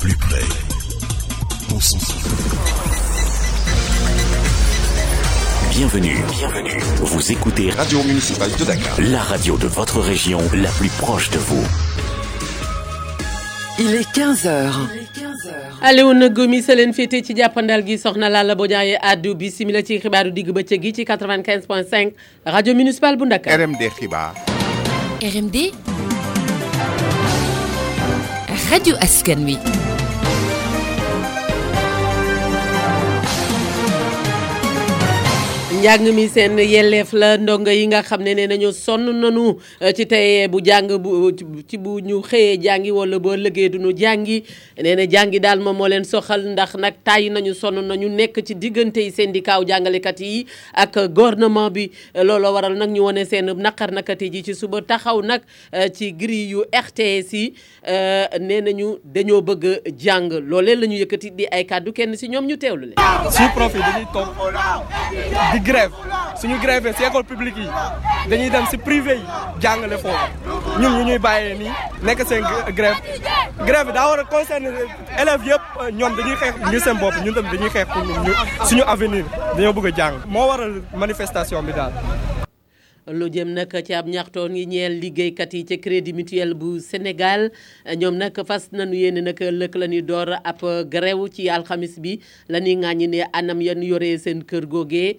Plus près, on s'en Bienvenue, bienvenue. Vous écoutez Radio Municipale de Dakar, la radio de votre région, la plus proche de vous. Il est 15h. Alioune Gomis sa leen féete ci jàppandal gi soxna Lalla Bodian yi àddu bi simila ci xibaaru digg bëccëg gi ci 95.5 rajo municipal bu Ndakaaru. RMD xibaar. RMD. rajo askan wi. njàng mi seen yelleef la ndongo yi nga xam ne nee nañu sonn nanu ci tey bu jàng bu ci bu ñu xëyee jàngi wala boo lëggee du ñu jàngi nee na jàngi daal moom moo leen soxal ndax nag tàyyi nañu sonn nañu nekk ci diggante yi syndicat jàngalekat yi ak gouvernement bi looloo waral nag ñu wane seen naqar nakati ji ci suba taxaw nag eh, ci grille yu RTS yi eh, nee nañu dañoo bëgg jàng loolee la ñu yëkkati di ay kàddu kenn si ñoom ñu teewlu leen. suñu prof yi dañuy toog di grève suñu grève si école publique yi dañuy dem si privé yi jàngale foofu. ñun ñu ñuy bàyyee nii nekk seen grève grève bi daa war a concerner élèves yëpp ñoom dañuy xeex ngir seen bopp ñun tamit dañuy xeex pour ñu suñu avenir dañoo bëgg a jàng moo waral manifestation bi daal lu jëm nag ci ab ñaxtoon yi ñeel liggéeykat yi ci crédit mutuel bu Sénégal ñoom nag fas nañu yéene nag lëkk la ñuy door ab grève ci alxamis bi la ñuy ŋàññi ne anam yan yoree seen kër googee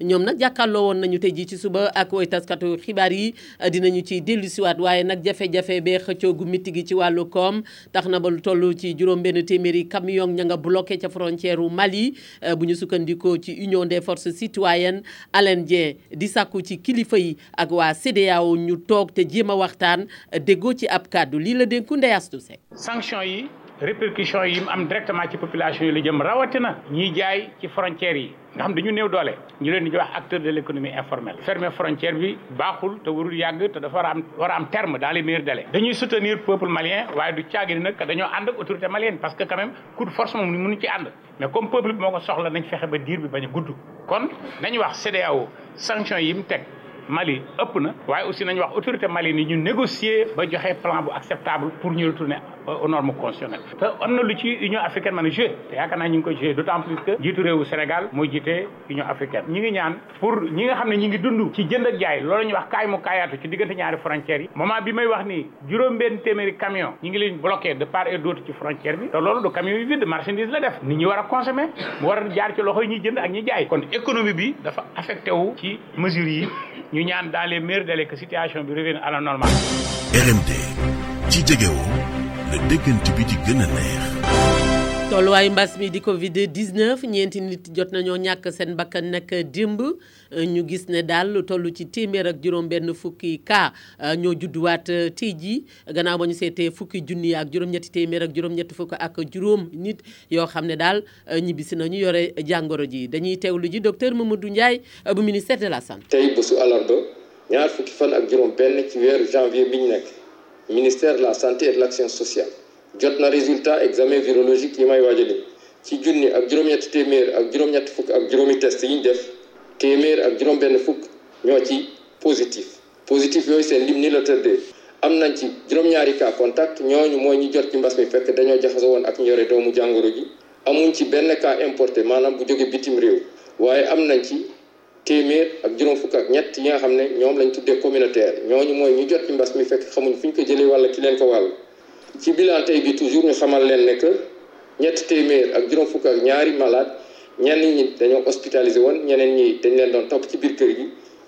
ñoom nag jàkkaarloo woon nañu tey jii ci suba ak way taskatu xibaar yi dinañu ci dellu siwaat waaye nag jafe-jafe bee xëccoo gu mitti gi ci wàllu koom tax na ba lu toll ci juróom benn téeméeri camion ña nga bloqué ca frontière u Mali euh, bu ñu sukkandikoo ci Union des forces citoyennes Alain Dieng di sàkku ci kilifa yi ak waa CEDEAO ñu toog te jéem a waxtaan euh, déggoo ci ab kàddu lii la dénku Ndeye Astou Seck sanction yi répercussion yi mu am directement ci population yi la jëm rawatina ñiy jaay ci frontières yi nga xam dañu néew doole ñu leen di wax acteur de l' économie informelle fermer frontière bi baaxul te warul yàgg te dafa war a am war a am terme dans les meilleurs délais dañuy soutenir peuple malien waaye du caagi ni nag dañoo ànd ak autorité malienne parce que quand même coup de force moom mënu ci ànd mais comme peuple bi moo ko soxla nañ fexe ba diir bi bañ a gudd kon nañu wax CEDEAO sanction yi mu teg Mali ëpp na waaye aussi nañu wax autorité Mali ni ñu négocier ba joxe plan bu acceptable pour ñu retourner aux normes constitutionnelles te am na lu ci Union africaine mën a joué te yaakaar naa ñu ngi ko joué d'autant plus que jiitu réewu Sénégal mooy jiite Union africaine ñi ngi ñaan pour ñi nga xam ne ñi ngi dund ci jënd ak jaay loolu ñuy wax kaay mu kaayaatu ci diggante ñaari frontières yi moment bi may wax nii juróom benn téeméeri camion ñi ngi leen bloqué de part et d'autre ci frontière bi te loolu du camion yu vide marchandise la def nit ñi war a consommer mu war a jaar ci loxo yi ñuy jënd ak ñi jaay kon économie bi dafa affecté wu ci mesures yi ñu ñaan dans les meilleurs délais que situation bi revienne à la normale. RMD ci jegewoo la déggante bi di gën a neex. tolluwaayu mbas mi di Covid 19 ñeenti nit jot nañoo ñàkk seen bakkan nag démb. ñu gis ne daal lu toll ci téeméer ak juróom-benn fukki cas euh, ñoo judduwaat euh, tey jii gannaaw ba ñu seetee fukki junni ak juróom-ñetti téeméer ak juróom-ñetti fukk ak juróom nit yoo xam ne daal euh, ñibbisi nañu yore jàngoro ji dañuy teewlu ji docteur Mamadou Ndiaye bu ministère de la santé. tey bésu alarba ñaar fukki fan ak juróom-benn ci weeru janvier bi ñu nekk ministère de la santé et de l'action sociale. jot na résultat examen virologique yi may waaj a lim ci junni ak juróom-ñetti téeméer ak juróom-ñetti fukk ak juróomi test yi ñu def téeméer ak juróom-benn fukk ñoo ci positif positif yooyu seen lim ni la tëddee am nañ ci juróom-ñaari cas contact ñooñu mooy ñu jot ci mbas mi fekk dañoo jaxasoo woon ak ñore doomu jàngoro ji amuñ ci benn cas importé maanaam bu jóge bitim réew waaye am nañ ci téeméer ak juróom fukk ak ñett yi nga xam ne ñoom lañ tuddee communautaire ñooñu mooy ñu jot ci mbas mi fekk xamuñ fu ñu ko jëlee wala ki leen ko wàll ci bilan tey bi toujours ñu xamal leen ne que ñetti téeméer ak juróom fukk ak ñaari malade ñenn ñi dañoo hospitalisé woon ñeneen ñi dañ leen doon topp ci biir kër gi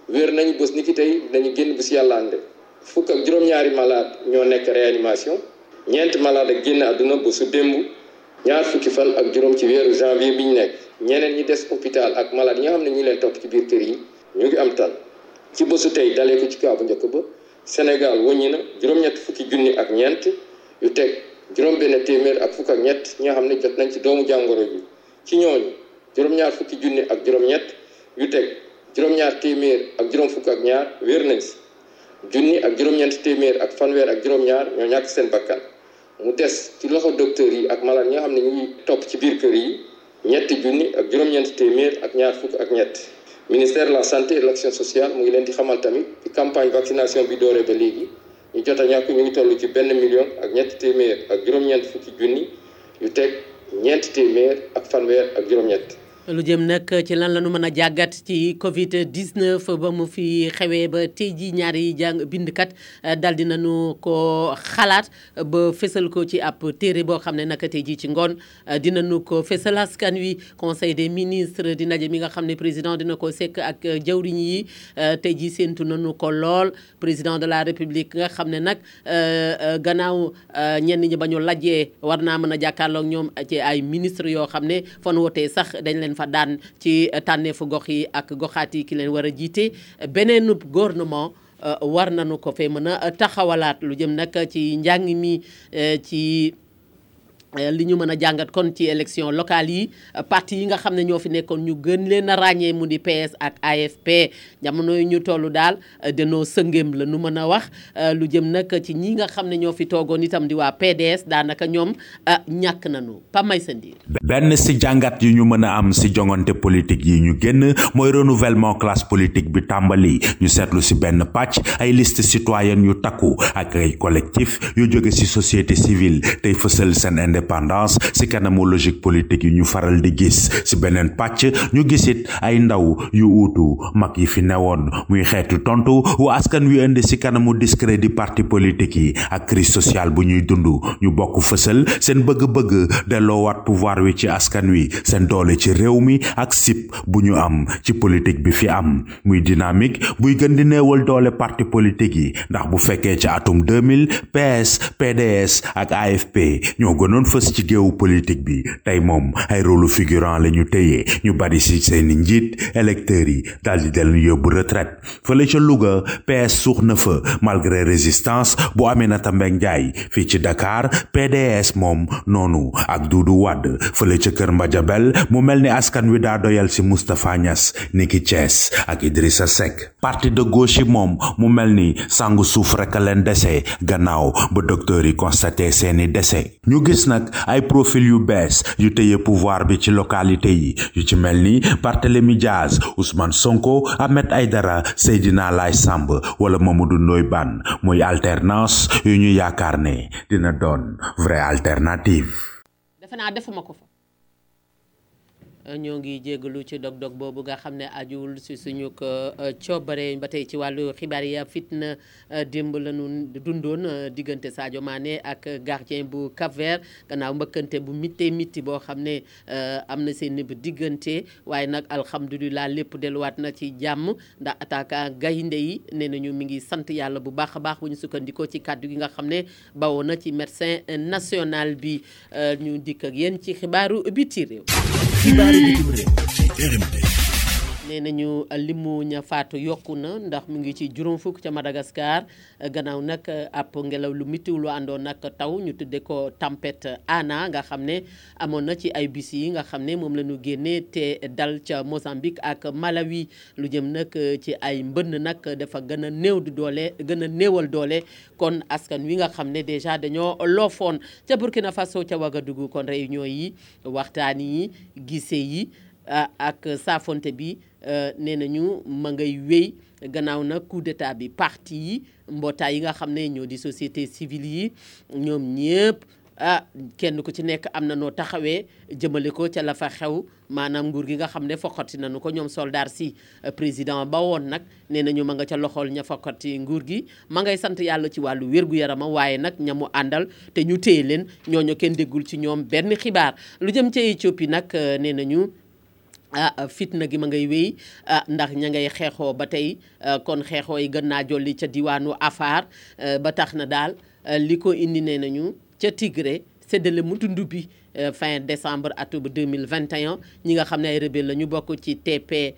wér nañu bés ni ki tey dañu génn bu si yàlla ànde fukk ak juróom-ñaari malade ñoo nekk réanimation ñeenti malade ak génn àdduna bu su démb ñaar fukki fan ak juróom ci weeru janvier bi ñu nekk ñeneen ñi des hôpital ak malade ñi nga xam ne ñu leen topp ci biir kër yi ñu ngi am tan ci bésu tey dalee ko ci kaw bu njëkk ba Sénégal wëññi na juróom-ñett fukki junni ak ñeent yu teg juróom-benn téeméer ak fukk ak ñett ñi nga xam ne jot nañ ci doomu jàngoro ji ci ñooñu juróom-ñaar fukki junni ak juróom-ñett yu teg juróom-ñaar téeméer ak juróom fukk ak ñaar wér nañ si junni ak juróom-ñeent téeméer ak fanweer ak juróom-ñaar ñoo ñàkk seen bakkan mu des ci loxo docteur yi ak malade ñi nga xam ne ñu ngi topp ci biir kër yi ñetti junni ak juróom-ñeenti téeméer ak ñaar fukk ak ñett ministère de la santé et de l'action sociale mu ngi leen di xamal tamit ci campagne vaccination bi dooree ba léegi ñu jot a ñàkk ñu ngi toll ci benn million ak ñetti téeméer ak juróom-ñeent fukki junni yu teg ñeenti téeméer ak fanweer ak juróom-ñett lu jëm nag ci lan la nu mën a jàggat ci Covid 19 ba mu fi xewee ba tey jii ñaari jàng bindkat eh, dal di nañu ko xalaat ba fésal ko ci ab téere boo xam ne naka tey jii ci ngoon euh, dinañu ko fésal askan wi conseil des ministres di ndaje mi nga xam ne président dina ko sekk ak euh, jawriñ yi euh, tey jii séentu nañu ko lool président de la république nga xam ne nag gannaaw ñenn ñi ba ñu lajjee war naa mën a jàkkaarloog ñoom ci ay ministre yoo xam ne fan wootee sax dañ leen fa daan ci tànneefu gox yi ak goxaat yi ki leen war a jiite beneen gouvernement Euh, war nañu ko fee mën a taxawalaat lu jëm nag ci njàng mi euh, ci. Euh, li ñu mën a jàngat kon ci élection locale yi euh, parti yi nga xam ne ñoo fi nekkoon ñu gën leen a ràññee mu di PS ak AFP jamono yu ñu toll daal euh, danoo sëngéem la nu mën a wax lu jëm nag ci ñi nga xam ne ñoo fi toogoon itam di waa PDS daanaka ñoom ah ñàkk nañu Pa Maysa Ndiir benn si jàngat yi ñu mën a am si jongante politique yi ñu génn mooy renouvellement classe politique bi tàmbali ñu seetlu si benn pàcc ay liste citoyenne yu takku ak ay collectif yu jóge si société civile tey fësal seen indépendance si kanamu logique politique yi ñu faral di gis si beneen pàcc ñu gisit ay ndaw yu uutu mag yi fi newoon muy xeetu tontu wu askan wi indi si kanamu discrédit parti politique yi ak crise sociale bu ñuy dund ñu bokk fësal seen bëgg-bëgg delloowaat pouvoir wi ci askan wi seen doole ci réew mi ak sip bu ñu am ci politique bi fi am muy dynamique buy gën di néewal doole parti politique yi ndax bu fekkee ci atum 2000 PS PDS ak AFP ñoo gënoon fës ci géewu politique bi tey moom ay rôle figurant la ñu téye ñu bari si seeni njiit électeurs yi daal di dellu yóbbu retraite fële ca Louga PS suux na fa malgré résistance bu Aminata Mbengue Ndiaye fii ci Dakar PDS moom noonu ak Doudou Wade fële ca Kër Madiabel mu mel ni askan wi daa doyal si Moustapha Niass niki Thiès ak Idrissa Seck parti de gauche yi moom mu mel ni sangu suuf rek a leen dese gannaaw ba docteur yi constaté seeni dese ñu gis nag ay profil yu bees yu téye pouvoir bi ci localité yi yu ci mel ni Barthélemy Diaz Ousmane Sonko Ahmed Aïdara Seydina Laye Samb wala Mamadou Ndoye Bane muy alternance yu ñu yaakaar ne dina doon vraie alternative. defe naa defuma ko fa. ñoo ngi jégalu ci dog-dog boobu nga xam ne ajuwul si suñu ko euh, coobare ba tey ci wàllu xibaar yi fitna euh, démb la ñu dundoon euh, diggante Sadio Mané ak gardien bu Cap Vert gannaaw mbëkkante bu mittee mitti boo xam ne am na seen nib diggante waaye nag alhamdulilah lépp delluwaat na ci jàmm ndax attaquant gaynde yi nee nañu mi ngi sant yàlla bu baax a baax bu ñu sukkandikoo ci kàddu gi nga xam ne bawoo na ci médecin national bi euh, ñu dikk ak yéen ci xibaaru biti réew. xibaaru bitim réew ci RMD. nee nañu limu ña faatu yokku na ndax mu ngi ci juróom fukk ca Madagascar gannaaw nag ab ngelaw lu mitiw lu àndoon nag taw ñu tudde ko tempête Ana nga xam ne amoon na ci ay bis yi nga xam ne moom la ñu génnee te dal ca Mozambique ak Malawi lu jëm nag ci ay mbënn nag dafa gën a néew di doole gën a néewal doole kon askan wi nga xam ne déjà dañoo loofoon ca Burkina Faso ca Ouagadougou kon réunion yi waxtaan yi gise yi ah, ak saafonte bi euh, nee nañu ma ngay wéy gannaaw na coup d'état bi parti yi mbootaay yi nga xam ne ñoo di société civile yi ñoom ñëpp ah kenn ku ci nekk am na noo taxawee jëmale ko ca la fa xew maanaam nguur gi nga xam ne foqati nañu ko ñoom soldaar si euh, président ba woon nag nee nañu ma nga ca loxool ña foqati nguur gi ma ngay sant yàlla ci wàllu wér-gu-yarama waaye nag ña mu àndal te ñu téye leen ñooñu kenn déggul ci ñoom benn xibaar lu jëm ca Éthiopie nag euh, nee nañu ah fitna gi ma ngay wéy ah, ndax ña ngay xeexoo ba tey euh, kon xeexoo yi gën naa jolli ca diwaanu Afar ba tax na daal li ko indi nee nañu ca Tigré séddale mu dund bi euh, fin décembre atum 2021 ñi nga xam ne ay rebelle la ñu bokk ci TPFL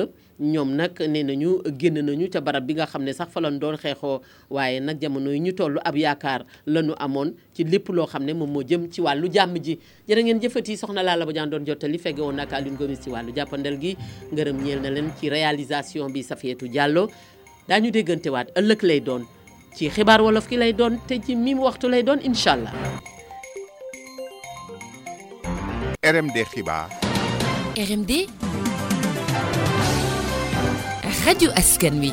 euh, ñoom nag nee nañu génn nañu ca barab bi nga xam ne sax fa lañ doon xeexoo waaye nag jamono yi ñu toll ab yaakaar la ñu amoon ci lépp loo xam ne moom moo jëm ci wàllu jàmm ji jërë ngeen jëfati soxna Lalla Badiane doon jottali fegge woon nag Alioune Gomis ci wàllu jàppandal gi ngërëm ñeel na leen ci réalisation bi Safiatou Diallo daañu déggante waat ëllëg lay doon ci xibaar wolof ki lay doon te ci mim waxtu lay doon incha allah. RMD xibaar. RMD. rajo askan wi.